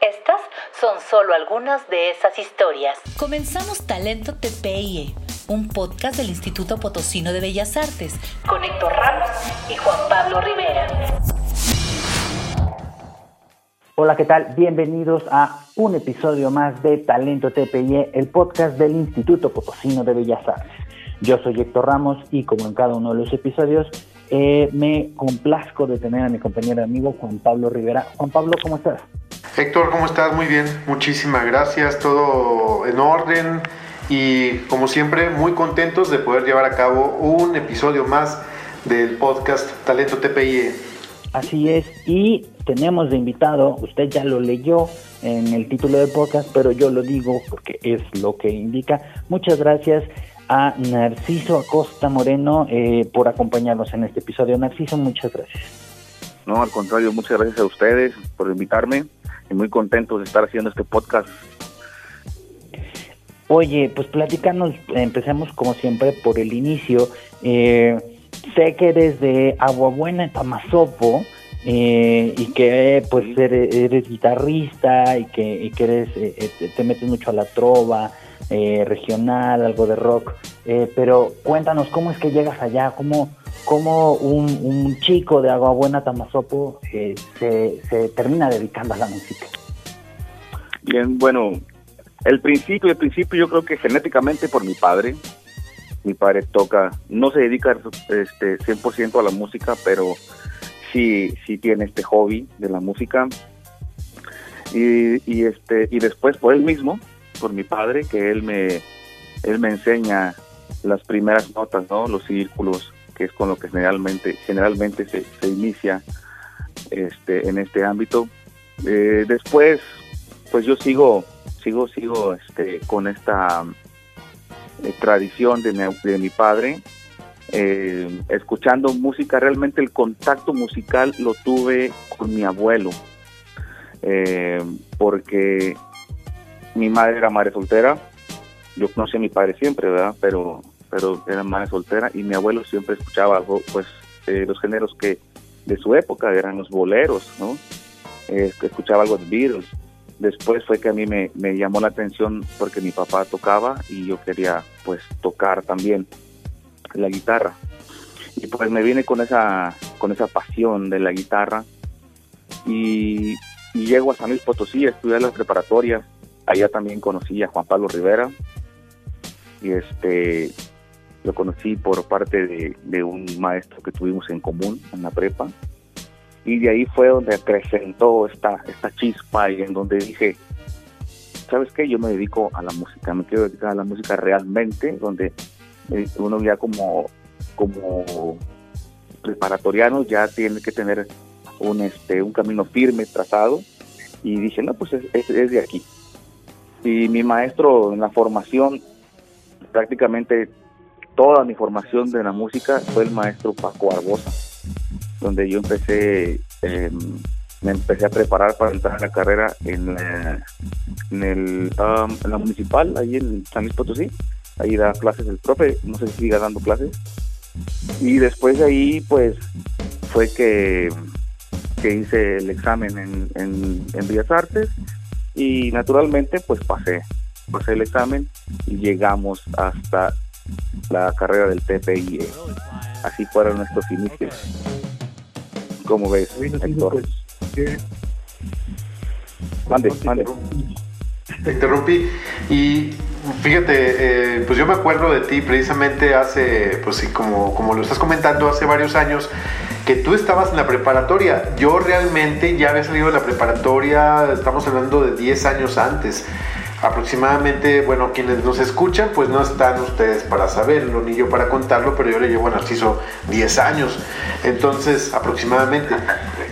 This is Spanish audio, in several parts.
Estas son solo algunas de esas historias. Comenzamos Talento TPIE, un podcast del Instituto Potosino de Bellas Artes, con Héctor Ramos y Juan Pablo Rivera. Hola, ¿qué tal? Bienvenidos a un episodio más de Talento TPIE, el podcast del Instituto Potosino de Bellas Artes. Yo soy Héctor Ramos y como en cada uno de los episodios, eh, me complazco de tener a mi compañero amigo Juan Pablo Rivera. Juan Pablo, ¿cómo estás? Héctor, ¿cómo estás? Muy bien, muchísimas gracias, todo en orden y como siempre muy contentos de poder llevar a cabo un episodio más del podcast Talento TPIE. Así es, y tenemos de invitado, usted ya lo leyó en el título del podcast, pero yo lo digo porque es lo que indica. Muchas gracias a Narciso Acosta Moreno eh, por acompañarnos en este episodio. Narciso, muchas gracias. No, al contrario, muchas gracias a ustedes por invitarme y muy contentos de estar haciendo este podcast. Oye, pues platícanos, empecemos como siempre por el inicio. Eh, sé que eres de Aguabuena, Tamazopo, eh, y que pues eres, guitarrista y que, y que eres, eh, te metes mucho a la trova, eh, regional, algo de rock, eh, pero cuéntanos cómo es que llegas allá, cómo, cómo un, chico de Agua Buena, Tamazopo, eh, se, se termina dedicando a la música. Bien, bueno, el principio, el principio yo creo que genéticamente por mi padre, mi padre toca, no se dedica este 100% a la música, pero sí, sí tiene este hobby de la música. Y, y, este y después por él mismo por mi padre, que él me, él me enseña las primeras notas, ¿no? Los círculos, que es con lo que generalmente, generalmente se, se inicia este, en este ámbito. Eh, después, pues yo sigo, sigo, sigo este, con esta eh, tradición de mi, de mi padre, eh, escuchando música, realmente el contacto musical lo tuve con mi abuelo, porque mi madre era madre soltera, yo conocí a mi padre siempre, ¿verdad? Pero, pero era madre soltera y mi abuelo siempre escuchaba pues, eh, los géneros que de su época eran los boleros, ¿no? Escuchaba algo de Beatles. Después fue que a mí me, me llamó la atención porque mi papá tocaba y yo quería, pues, tocar también la guitarra. Y pues me vine con esa, con esa pasión de la guitarra y, y llego a San Luis Potosí a estudiar la preparatoria Allá también conocí a Juan Pablo Rivera y este lo conocí por parte de, un maestro que tuvimos en común en la prepa. Y de ahí fue donde acrecentó esta, esta chispa y en donde dije, ¿sabes qué? Yo me dedico a la música, me quiero dedicar a la música realmente, donde eh, uno ya como, como preparatoriano ya tiene que tener un, este, un camino firme, trazado. Y dije, no, pues es de aquí, y mi maestro en la formación, prácticamente toda mi formación de la música fue el maestro Paco Arbosa, donde yo empecé, em, me empecé a preparar para entrar a la carrera en la, en, el, la municipal, ahí en San Luis Potosí, ahí da clases el profe, no sé si siga dando clases, y después de ahí pues fue que, que hice el examen en, en, en Bellas Artes, y naturalmente pues pasé, pasé el examen y llegamos hasta la carrera del TPI. Así fueron nuestros inicios. ¿Cómo ves, Héctor? Mande, mande. Te interrumpí y fíjate, eh, pues yo me acuerdo de ti precisamente hace, pues sí, como, como lo estás comentando, hace varios años que tú estabas en la preparatoria. Yo realmente ya había salido de la preparatoria, estamos hablando de 10 años antes. Aproximadamente, bueno, quienes nos escuchan, pues no están ustedes para saberlo, ni yo para contarlo, pero yo le llevo a Narciso 10 años. Entonces, aproximadamente.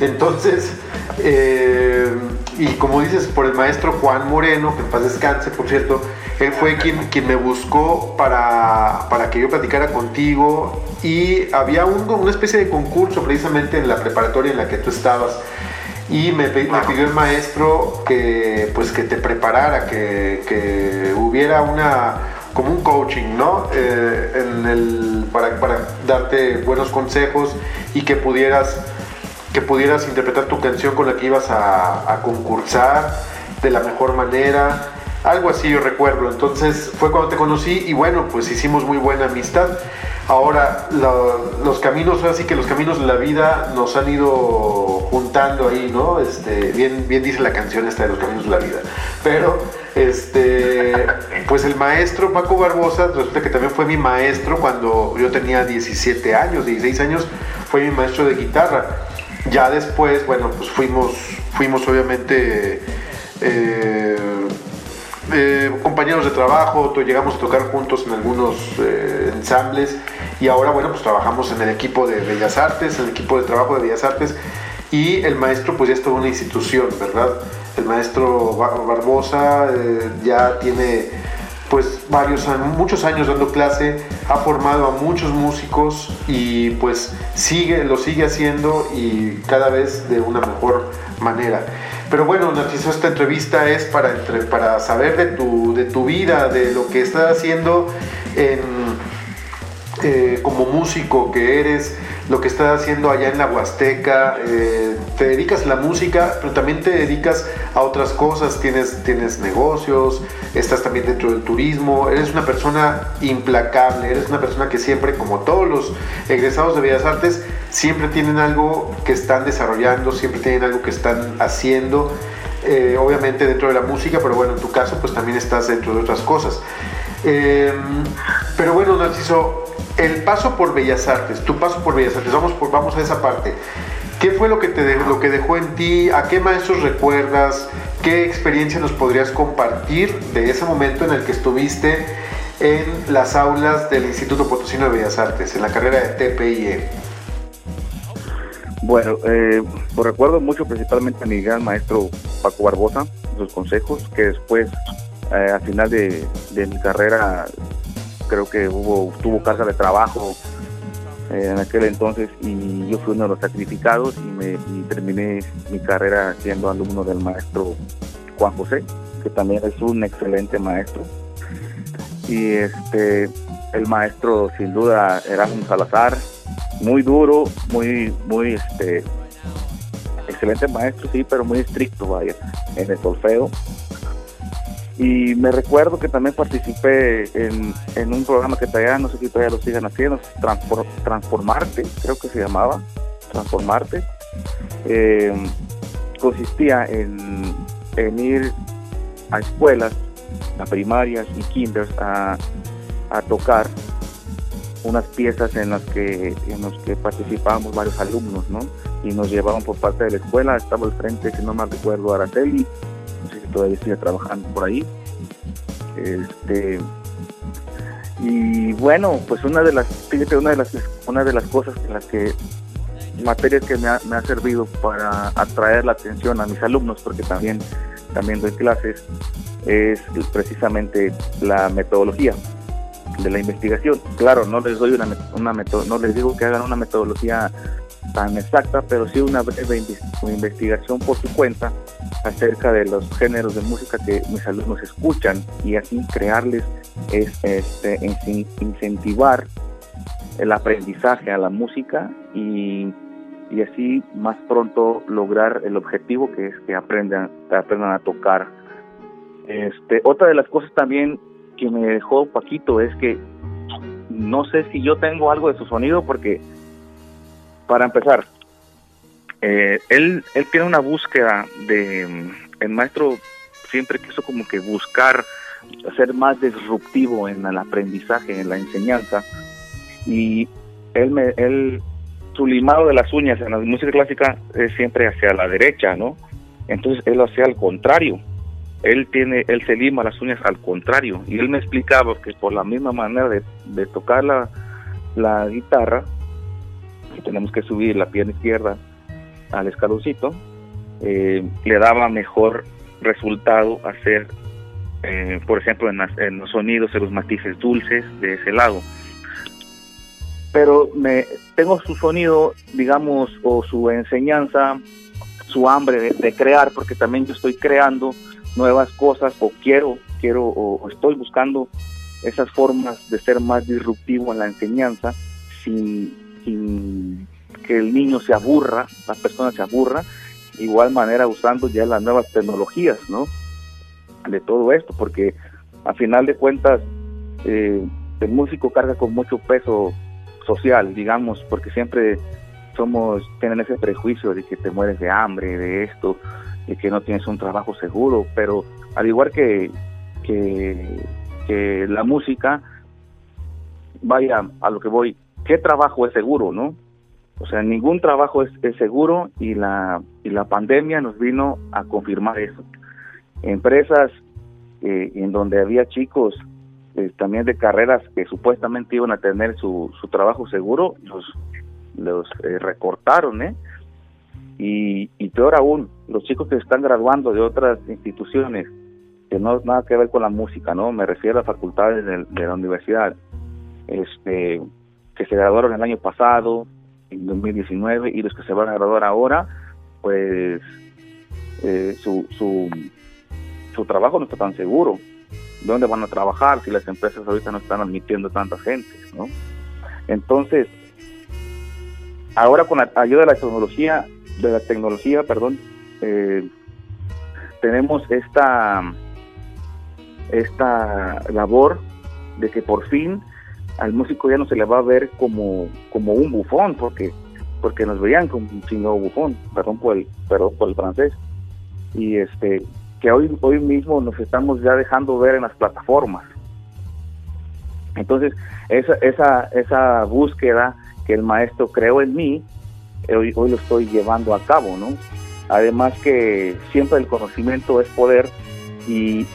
Entonces, eh, y como dices, por el maestro Juan Moreno, que en paz descanse, por cierto, él fue quien, quien me buscó para, para que yo platicara contigo y había un, una especie de concurso precisamente en la preparatoria en la que tú estabas y me, pidió el maestro que pues que te preparara, que, que hubiera una como un coaching, ¿no? Eh, para, para, darte buenos consejos y que pudieras que pudieras interpretar tu canción con la que ibas a, concursar de la mejor manera. Algo así yo recuerdo. Entonces fue cuando te conocí y bueno, pues hicimos muy buena amistad. Ahora, los caminos, así que los caminos de la vida nos han ido juntando ahí, ¿no? Este, bien, bien dice la canción esta de los caminos de la vida. Pero, este, pues el maestro Paco Barbosa, resulta que también fue mi maestro cuando yo tenía 17 años, 16 años, fue mi maestro de guitarra. Ya después, bueno, pues fuimos, fuimos obviamente... Eh, eh, compañeros de trabajo, llegamos a tocar juntos en algunos eh, ensambles y ahora, bueno, pues trabajamos en el equipo de Bellas Artes, en el equipo de trabajo de Bellas Artes y el maestro pues ya es toda una institución, ¿verdad? El maestro Barbosa eh, ya tiene pues varios muchos años dando clase, ha formado a muchos músicos y pues sigue, lo sigue haciendo y cada vez de una mejor manera. Pero bueno, Narciso, esta entrevista es para, para saber de tu, de tu vida, de lo que estás haciendo eh, como músico que eres, lo que estás haciendo allá en la Huasteca. Eh, te dedicas a la música, pero también te dedicas a otras cosas. Tienes, tienes negocios, estás también dentro del turismo. Eres una persona implacable, eres una persona que siempre, como todos los egresados de Bellas Artes, siempre tienen algo que están desarrollando, siempre tienen algo que están haciendo, eh, obviamente dentro de la música, pero bueno, en tu caso pues también estás dentro de otras cosas. Pero bueno, Narciso, el paso por Bellas Artes, tu paso por Bellas Artes, vamos, por, vamos a esa parte. ¿Qué fue lo que, te lo que dejó en ti? ¿A qué maestros recuerdas? ¿Qué experiencia nos podrías compartir de ese momento en el que estuviste en las aulas del Instituto Potosino de Bellas Artes, en la carrera de TPIE? Bueno, eh, recuerdo mucho principalmente a mi gran maestro Paco Barbosa, sus consejos, que después, eh, al final de, mi carrera, creo que hubo tuvo carga de trabajo eh, en aquel entonces y yo fui uno de los sacrificados y, me, terminé mi carrera siendo alumno del maestro Juan José, que también es un excelente maestro. Y este, el maestro sin duda Erasmus Salazar, muy duro, muy, muy, este, excelente maestro, sí, pero muy estricto, vaya, en el solfeo. Y me recuerdo que también participé en, en un programa que todavía, no sé si todavía lo sigan haciendo, Transformarte, creo que se llamaba, Transformarte. Eh, consistía en, ir a escuelas, a primarias y kinders a, a tocar unas piezas en las que en los que participábamos varios alumnos, ¿no? Y nos llevaban por parte de la escuela, estaba al frente, si no me recuerdo, Araceli, todavía sigue trabajando por ahí. Este y bueno, pues una de las, fíjate, una de las una de las cosas en las que materias que me ha, me ha servido para atraer la atención a mis alumnos, porque también también doy clases, es precisamente la metodología de la investigación. Claro, no les doy una, una no les digo que hagan una metodología tan exacta, pero sí una breve investigación por su cuenta acerca de los géneros de música que mis alumnos escuchan y así crearles es, este, incentivar el aprendizaje a la música y, y, así más pronto lograr el objetivo que es que aprendan, aprendan a tocar. Este, otra de las cosas también que me dejó Paquito es que no sé si yo tengo algo de su sonido porque, para empezar, eh, él, él tiene una búsqueda de, el maestro siempre quiso como que buscar ser más disruptivo en el aprendizaje, en la enseñanza, y él, me, él su limado de las uñas en la música clásica es siempre hacia la derecha, ¿no? Entonces él lo hacía al contrario, él tiene, él se lima las uñas al contrario. Y él me explicaba que por la misma manera de, tocar la, guitarra, tenemos que subir la pierna izquierda al escaloncito eh, le daba mejor resultado hacer, eh, por ejemplo, en, los sonidos, en los matices dulces de ese lado. Pero me, tengo su sonido, digamos, o su enseñanza, su hambre de, crear, porque también yo estoy creando nuevas cosas o quiero, quiero o estoy buscando esas formas de ser más disruptivo en la enseñanza sin, sin que el niño se aburra, la persona se aburra, igual manera usando ya las nuevas tecnologías, ¿no? De todo esto, porque a final de cuentas eh, el músico carga con mucho peso social, digamos, porque siempre somos, tienen ese prejuicio de que te mueres de hambre, de esto, de que no tienes un trabajo seguro, pero al igual que, que, la música, vaya a lo que voy, ¿qué trabajo es seguro, no? O sea, ningún trabajo es, seguro y la, y la pandemia nos vino a confirmar eso. Empresas eh, en donde había chicos eh, también de carreras que supuestamente iban a tener su, su trabajo seguro, los, los eh, recortaron, ¿eh? Y, y peor aún, los chicos que están graduando de otras instituciones, que no nada que ver con la música, ¿no? Me refiero a facultades de, de la universidad, este, que se graduaron el año pasado, en 2019 y los que se van a graduar ahora, pues eh, su, su, su trabajo no está tan seguro. ¿Dónde van a trabajar si las empresas ahorita no están admitiendo tanta gente? ¿no? Entonces, ahora con la ayuda de la tecnología, de la tecnología, perdón, eh, tenemos esta esta labor de que por fin al músico ya no se le va a ver como, como un bufón, porque porque nos veían como un chingo bufón, perdón por el, perdón por el francés. Y este que hoy hoy mismo nos estamos ya dejando ver en las plataformas. Entonces, esa esa esa búsqueda que el maestro creó en mí, hoy lo estoy llevando a cabo, ¿no? Además que siempre el conocimiento es poder y,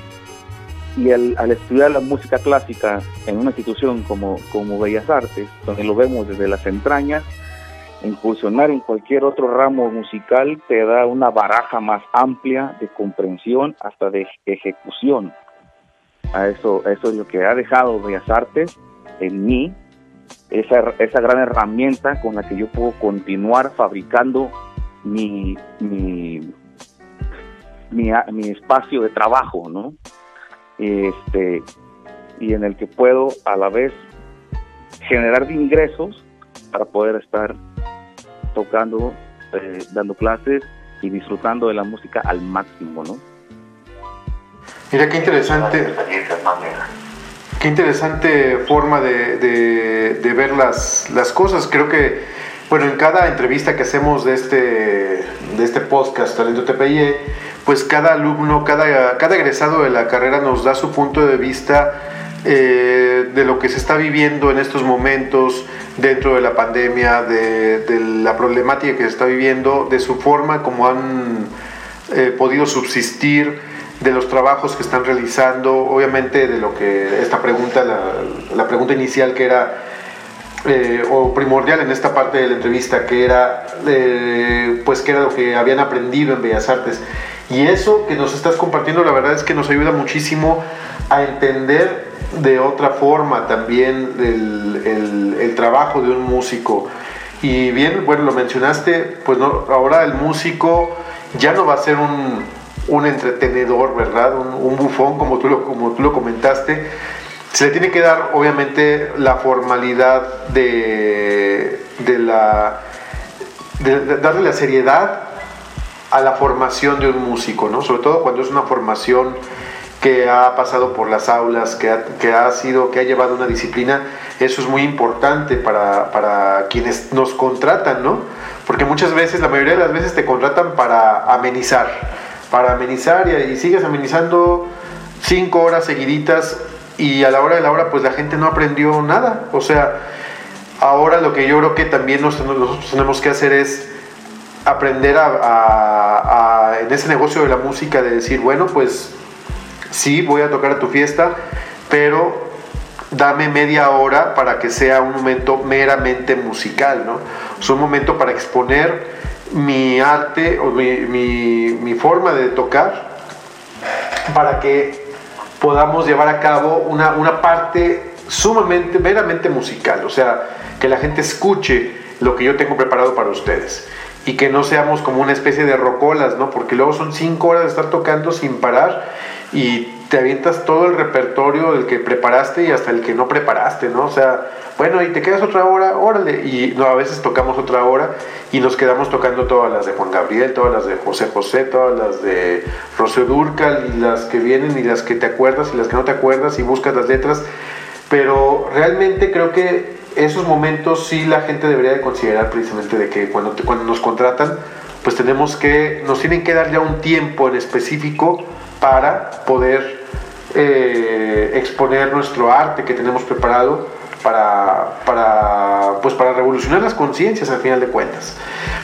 y al estudiar la música clásica en una institución como, como Bellas Artes, donde lo vemos desde las entrañas, incursionar en cualquier otro ramo musical te da una baraja más amplia de comprensión hasta de ejecución. A eso, eso es lo que ha dejado Bellas Artes en mí, esa, esa gran herramienta con la que yo puedo continuar fabricando mi, mi, mi, mi espacio de trabajo, ¿no? este, y en el que puedo a la vez generar ingresos para poder estar tocando, eh, dando clases y disfrutando de la música al máximo, ¿no? Mira qué interesante. Qué interesante forma de, ver las, las, cosas. Creo que, bueno, en cada entrevista que hacemos de este, de este podcast, Talento TPIE, pues cada alumno, cada, cada egresado de la carrera nos da su punto de vista eh, de lo que se está viviendo en estos momentos dentro de la pandemia, de, la problemática que se está viviendo, de su forma como han eh, podido subsistir, de los trabajos que están realizando, obviamente de lo que esta pregunta, la, pregunta inicial que era eh, o primordial en esta parte de la entrevista, que era pues que era lo que habían aprendido en Bellas Artes. Y eso que nos estás compartiendo, la verdad es que nos ayuda muchísimo a entender de otra forma también el, trabajo de un músico. Y bien, bueno, lo mencionaste, pues ahora el músico ya no va a ser un, un entretenedor, ¿verdad? Un, bufón, como tú, lo, como tú lo comentaste. Se le tiene que dar, obviamente, la formalidad de, de la... darle la seriedad a la formación de un músico, ¿no? Sobre todo cuando es una formación que ha pasado por las aulas, que ha, que ha sido, que ha llevado una disciplina, eso es muy importante para, para quienes nos contratan, ¿no? Porque muchas veces, la mayoría de las veces te contratan para amenizar, para amenizar y, sigues amenizando cinco horas seguiditas y a la hora de la hora pues la gente no aprendió nada. O sea, ahora lo que yo creo que también nosotros tenemos que hacer es aprender a, en ese negocio de la música de decir, bueno, pues sí, voy a tocar a tu fiesta, pero dame media hora para que sea un momento meramente musical, ¿no? Es un momento para exponer mi arte o mi, mi, forma de tocar para que podamos llevar a cabo una, una parte sumamente, meramente musical, o sea, que la gente escuche lo que yo tengo preparado para ustedes y que no seamos como una especie de rocolas, ¿no? Porque luego son cinco horas de estar tocando sin parar y te avientas todo el repertorio del que preparaste y hasta el que no preparaste, ¿no? O sea, bueno, y te quedas otra hora, órale, y no, a veces tocamos otra hora y nos quedamos tocando todas las de Juan Gabriel, todas las de José José, todas las de Rocío Durcal y las que vienen y las que te acuerdas y las que no te acuerdas y buscas las letras, pero realmente creo que esos momentos sí la gente debería de considerar precisamente de que cuando, cuando nos contratan, pues tenemos que, nos tienen que dar ya un tiempo en específico para poder eh, exponer nuestro arte que tenemos preparado para, pues para revolucionar las conciencias al final de cuentas.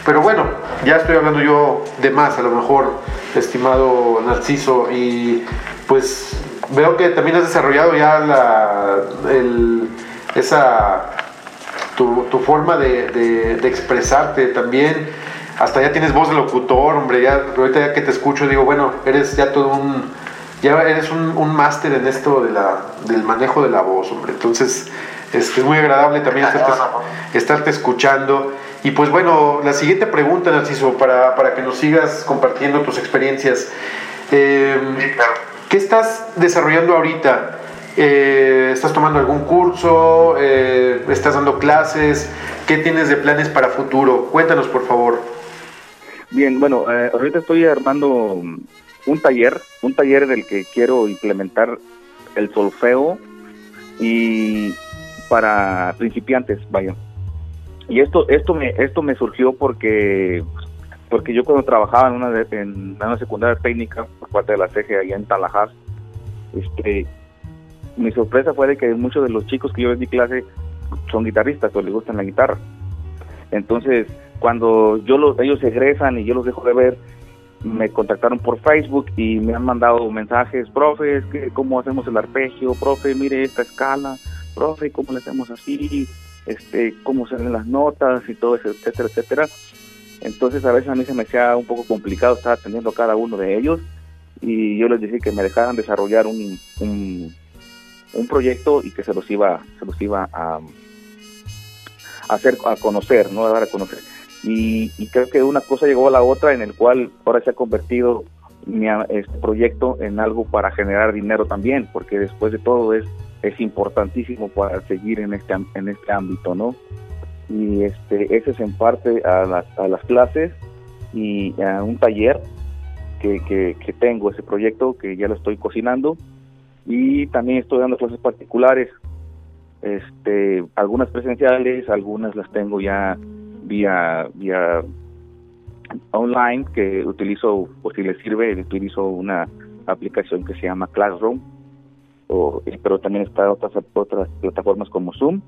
Pero bueno, ya estoy hablando yo de más, a lo mejor, estimado Narciso, y pues veo que también has desarrollado ya la, esa, tu, tu forma de, de, expresarte también. Hasta ya tienes voz de locutor, hombre, ya ahorita ya que te escucho digo, bueno, eres ya todo un, ya eres un, un máster en esto de la, del manejo de la voz, hombre. Entonces, es muy agradable también estarte, escuchando. Y pues bueno, la siguiente pregunta, Narciso, para, para que nos sigas compartiendo tus experiencias. Em, ¿Qué estás desarrollando ahorita? Eh, ¿Estás tomando algún curso? Eh, ¿Estás dando clases? ¿Qué tienes de planes para futuro? Cuéntanos, por favor. Bien, bueno, eh, ahorita estoy armando un taller, un taller en el que quiero implementar el solfeo y para principiantes, vaya. Y esto esto me esto me surgió porque porque yo cuando trabajaba en una en una secundaria técnica por parte de la CG allá en Tallahassee, este mi sorpresa fue de que muchos de los chicos que yo en mi clase son guitarristas o les gustan la guitarra. Entonces, cuando yo los, ellos egresan y yo los dejo de ver, me contactaron por Facebook y me han mandado mensajes, profe, cómo hacemos el arpegio, profe, mire esta escala, profe, ¿cómo le hacemos así? Este, ¿Cómo se ven las notas y todo eso, etcétera, etcétera? Entonces a veces a mí se me hacía un poco complicado estar atendiendo a cada uno de ellos y yo les dije que me dejaran desarrollar un, un, proyecto y que se los iba, se los iba a, hacer a conocer, ¿no? A dar a conocer. Y, y, creo que una cosa llegó a la otra en el cual ahora se ha convertido mi este proyecto en algo para generar dinero también, porque después de todo es es importantísimo para seguir en este, en este ámbito, ¿no? Y este, ese es en parte a las, a las clases y a un taller que, que, tengo, ese proyecto que ya lo estoy cocinando y también estoy dando clases particulares, este, algunas presenciales, algunas las tengo ya vía, vía online que utilizo, o si les sirve, utilizo una aplicación que se llama Classroom eh, pero también está otras otras plataformas como Zoom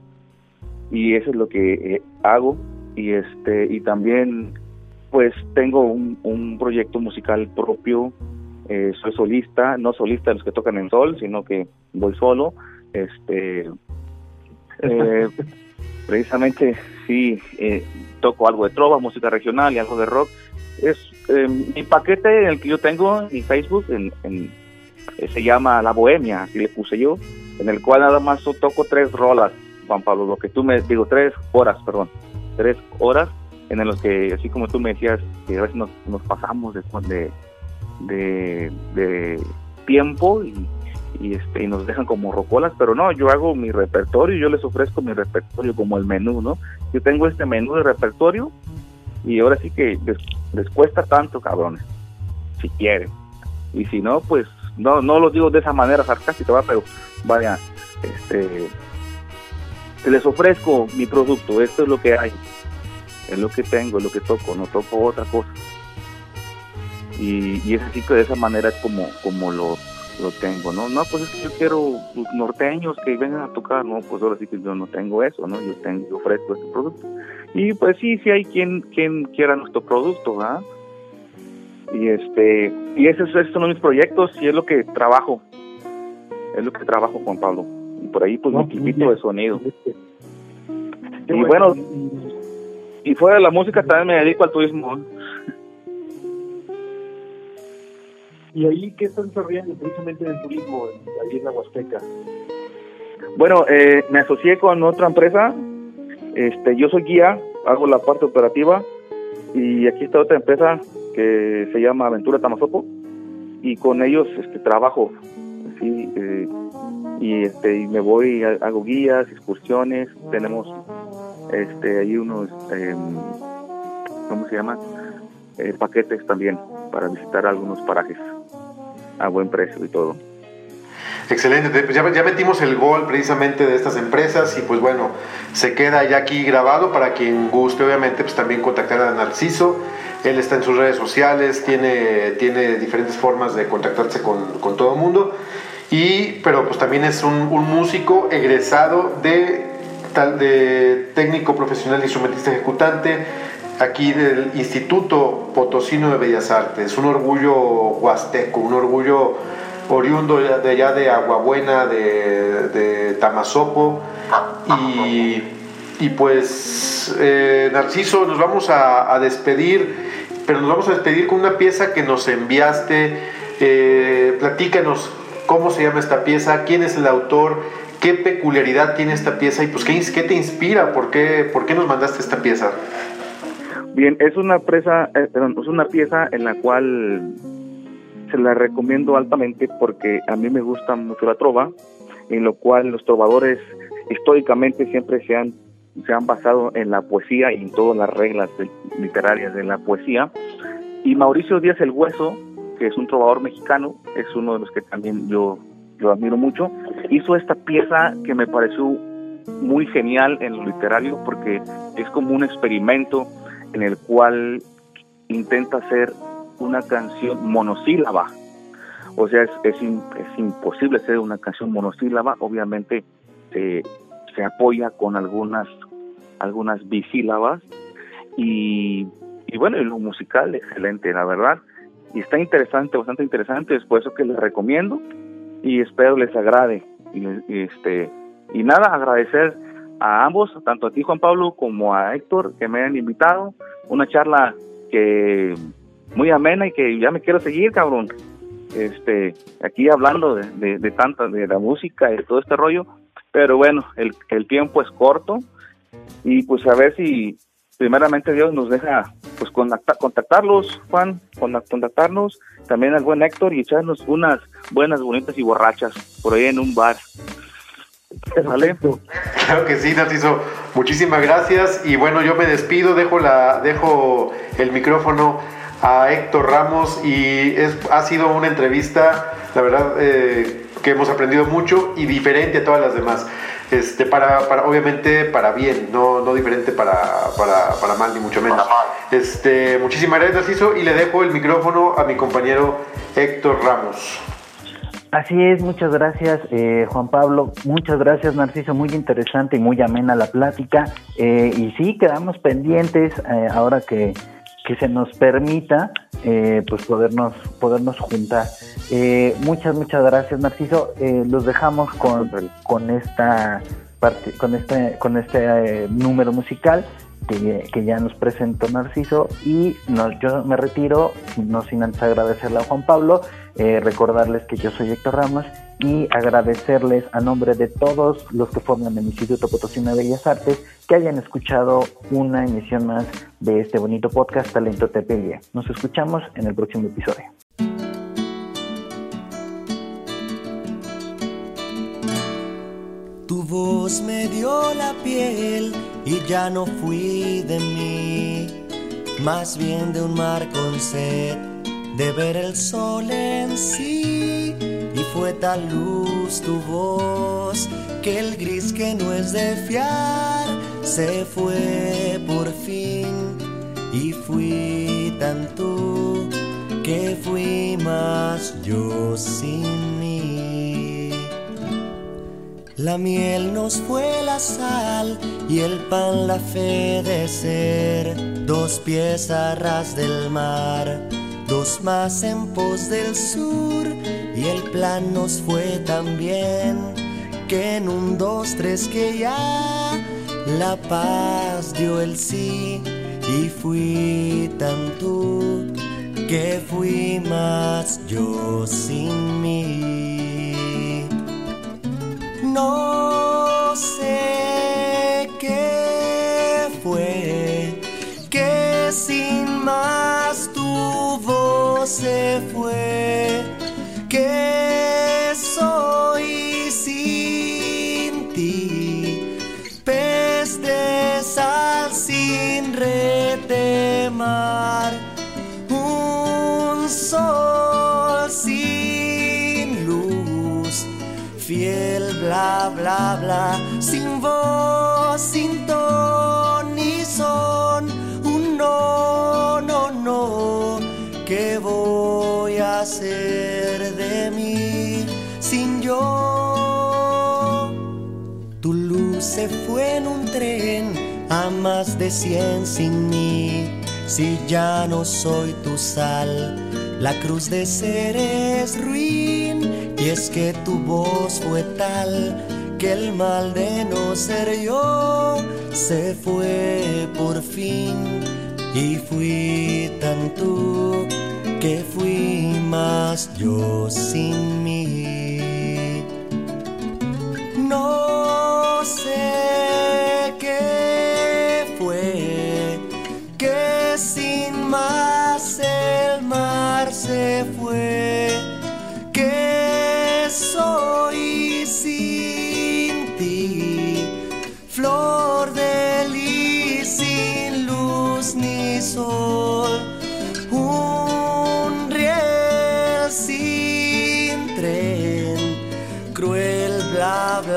y eso es lo que eh, hago y este y también pues tengo un, un proyecto musical propio eh, soy solista no solista de los que tocan en sol sino que voy solo este precisamente sí toco algo de trova música regional y algo de rock es mi paquete el que yo tengo en Facebook en, en eh, se llama La Bohemia, así le puse yo, en el cual nada más toco tres rolas, Juan Pablo, lo que tú me digo, tres horas, perdón, tres horas en los que, así como tú me decías, que a veces nos, pasamos de, de, de, tiempo y, y, este, y nos dejan como rocolas, pero no, yo hago mi repertorio, yo les ofrezco mi repertorio como el menú, ¿no? Yo tengo este menú de repertorio y ahora sí que les, cuesta tanto, cabrones, si quieren. Y si no, pues no no lo digo de esa manera sarcástica, pero vaya, este, les ofrezco mi producto, esto es lo que hay, es lo que tengo, es lo que toco, no toco otra cosa. Y, y es así que de esa manera es como, como lo, lo tengo, ¿no? No, pues es que yo quiero norteños que vengan a tocar, no, pues ahora sí que yo no tengo eso, ¿no? Yo tengo, yo ofrezco este producto. Y pues sí, sí hay quien, quien quiera nuestro producto, ¿verdad? y este y esos, son mis proyectos y es lo que trabajo es lo que trabajo Juan Pablo y por ahí pues mi equipito de sonido y bueno Y fuera de la música también me dedico al turismo. ¿Y ahí qué están desarrollando precisamente en el turismo, ahí en la Huasteca? Bueno, eh, me asocié con otra empresa. Este, yo soy guía, hago la parte operativa y aquí está otra empresa que se llama Aventura Tamazopo y con ellos este, trabajo. Sí, eh, y este y me voy hago guías excursiones tenemos este ahí unos eh, cómo se llama eh, paquetes también para visitar algunos parajes a buen precio y todo Excelente, pues ya, metimos el gol precisamente de estas empresas y pues bueno, se queda ya aquí grabado para quien guste obviamente pues también contactar a Narciso. Él está en sus redes sociales, tiene, tiene diferentes formas de contactarse con, con todo el mundo. Y, pero pues también es un, músico egresado de, de técnico profesional instrumentista ejecutante aquí del Instituto Potosino de Bellas Artes. Un orgullo huasteco, un orgullo oriundo de allá de Aguabuena, de, de Tamazopo. Y, pues, eh, Narciso, nos vamos a, despedir, pero nos vamos a despedir con una pieza que nos enviaste. Eh, platícanos cómo se llama esta pieza, quién es el autor, qué peculiaridad tiene esta pieza y pues qué, qué te inspira, ¿Por qué, por qué nos mandaste esta pieza. Bien, es una pieza, eh, es una pieza en la cual se la recomiendo altamente porque a mí me gusta mucho la trova, en lo cual los trovadores históricamente siempre se han, se han basado en la poesía y en todas las reglas literarias de la poesía. Y Mauricio Díaz el Hueso que es un trovador mexicano, es uno de los que también yo, yo admiro mucho, hizo esta pieza que me pareció muy genial en lo literario porque es como un experimento en el cual intenta hacer una canción monosílaba. O sea, es, es, imposible hacer una canción monosílaba, obviamente se apoya con algunas, algunas bisílabas y, y bueno, y lo musical excelente, la verdad y está interesante, bastante interesante, es por eso que les recomiendo y espero les agrade. Y, este, y nada, agradecer a ambos, tanto a ti Juan Pablo como a Héctor, que me hayan invitado. Una charla que muy amena y que ya me quiero seguir, cabrón. Este, aquí hablando de, de, de tanta, de la música y de todo este rollo. Pero bueno, el, el tiempo es corto y pues a ver si primeramente Dios nos deja pues contactarlos, Juan, contactarnos, también al buen Héctor y echarnos unas buenas, bonitas y borrachas por ahí en un bar. Claro que sí, Narciso. Muchísimas gracias. Y bueno, yo me despido, dejo la, dejo el micrófono a Héctor Ramos y es, ha sido una entrevista, la verdad, eh, que hemos aprendido mucho y diferente a todas las demás este, para, para, obviamente para bien, no, no diferente para, para, para mal, ni mucho menos. Este, muchísimas gracias, Narciso, y le dejo el micrófono a mi compañero Héctor Ramos. Así es, muchas gracias eh, Juan Pablo, muchas gracias Narciso, muy interesante y muy amena la plática. Eh, y sí, quedamos pendientes eh, ahora que, que se nos permita eh, pues podernos podernos juntar. Eh, muchas muchas gracias Narciso. Eh, los dejamos con, con esta parte con este con este número musical que, ya nos presentó Narciso y yo me retiro no sin antes agradecerle a Juan Pablo recordarles que yo soy Héctor Ramos y agradecerles a nombre de todos los que forman el Instituto Potosino de Bellas Artes que hayan escuchado una emisión más de este bonito podcast Talento TPG. Nos escuchamos en el próximo episodio. Tu voz me dio la piel y ya no fui de mí, más bien de un mar con sed, de ver el sol en sí y fue tal luz tu voz que el gris que no es de fiar se fue por fin y fui tan tú que fui más yo sin. La miel nos fue la sal y el pan la fe de ser, dos piezas ras del mar, dos más en pos del sur. Y el plan nos fue tan bien que en un dos tres que ya la paz dio el sí. Y fui tan tú que fui más yo sin mí. No sé qué fue que sin más tu voz se fue. Que soy sin ti, pez de sal sin red bla bla sin voz, sin ton ni son, un no, no, no, ¿qué voy a hacer de mí sin yo? Tu luz se fue en un tren a más de cien sin mí. Si ya no soy tu sal, la cruz de ser es ruin. Y es que tu voz fue tal que el mal de no ser yo se fue por fin. Y fui tan tú que fui más yo sin mí. No sé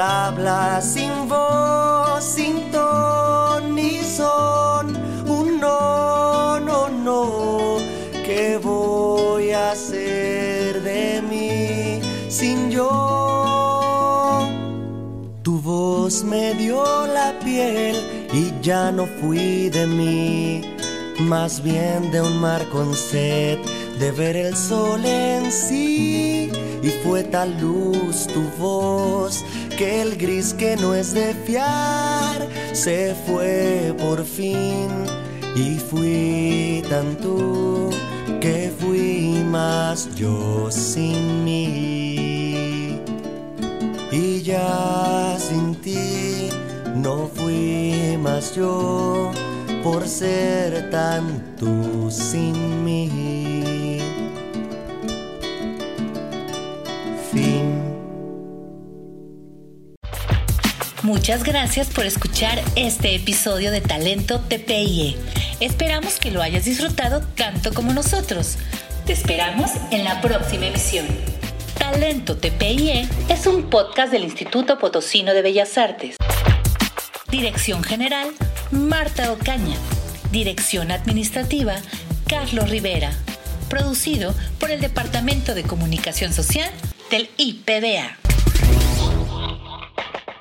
bla bla bla sin voz sin ton ni son. Un no no no qué voy a hacer de mí sin yo tu voz me dio la piel y ya no fui de mí más bien de un mar con sed de ver el sol en sí. Y fue tal luz tu voz que el gris que no es de fiar se fue por fin y fui tan tú que fui más yo sin mí y ya sin ti no fui más yo por ser tan tú sin mí. Muchas gracias por escuchar este episodio de Talento TPIE. Esperamos que lo hayas disfrutado tanto como nosotros. Te esperamos en la próxima emisión. Talento TPIE es un podcast del Instituto Potosino de Bellas Artes. Dirección General, Marta Ocaña. Dirección Administrativa, Carlos Rivera. Producido por el Departamento de Comunicación Social del IPBA.